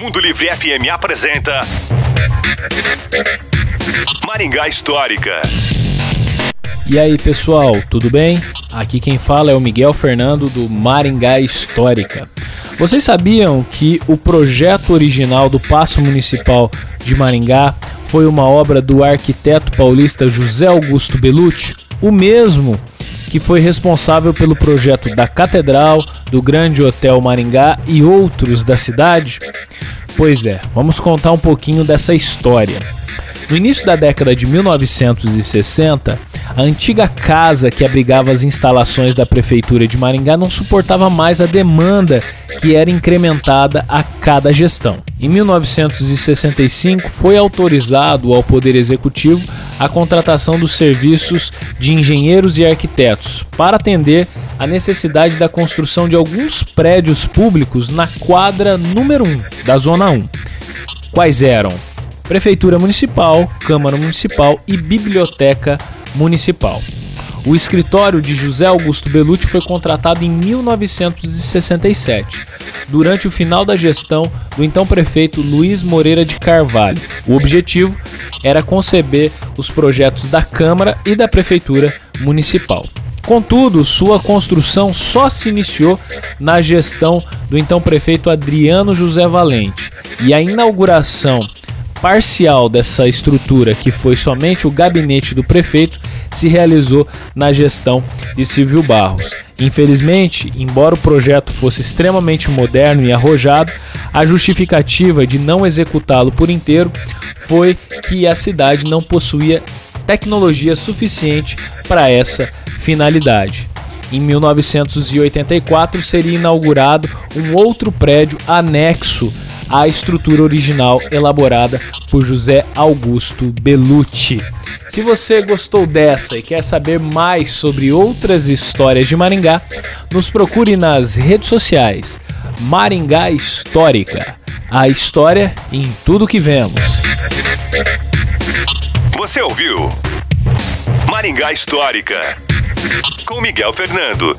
Mundo Livre FM apresenta Maringá Histórica. E aí pessoal, tudo bem? Aqui quem fala é o Miguel Fernando do Maringá Histórica. Vocês sabiam que o projeto original do Paço Municipal de Maringá foi uma obra do arquiteto paulista José Augusto Belucci? O mesmo que foi responsável pelo projeto da Catedral, do Grande Hotel Maringá e outros da cidade? Pois é, vamos contar um pouquinho dessa história. No início da década de 1960, a antiga casa que abrigava as instalações da prefeitura de Maringá não suportava mais a demanda que era incrementada a cada gestão. Em 1965, foi autorizado ao Poder Executivo a contratação dos serviços de engenheiros e arquitetos para atender a necessidade da construção de alguns prédios públicos na quadra número 1 da Zona 1. Quais eram? Prefeitura Municipal, Câmara Municipal e Biblioteca Municipal. O escritório de José Augusto Belucci foi contratado em 1967, durante o final da gestão do então prefeito Luiz Moreira de Carvalho. O objetivo era conceber os projetos da Câmara e da Prefeitura Municipal. Contudo, sua construção só se iniciou na gestão do então prefeito Adriano José Valente e a inauguração parcial dessa estrutura, que foi somente o gabinete do prefeito, se realizou na gestão de Silvio Barros. Infelizmente, embora o projeto fosse extremamente moderno e arrojado, a justificativa de não executá-lo por inteiro foi que a cidade não possuía tecnologia suficiente para essa finalidade. Em 1984 seria inaugurado um outro prédio anexo à estrutura original elaborada por José Augusto Belucci. Se você gostou dessa e quer saber mais sobre outras histórias de Maringá, nos procure nas redes sociais Maringá Histórica. A história em tudo que vemos. Você ouviu Maringá Histórica com Miguel Fernando.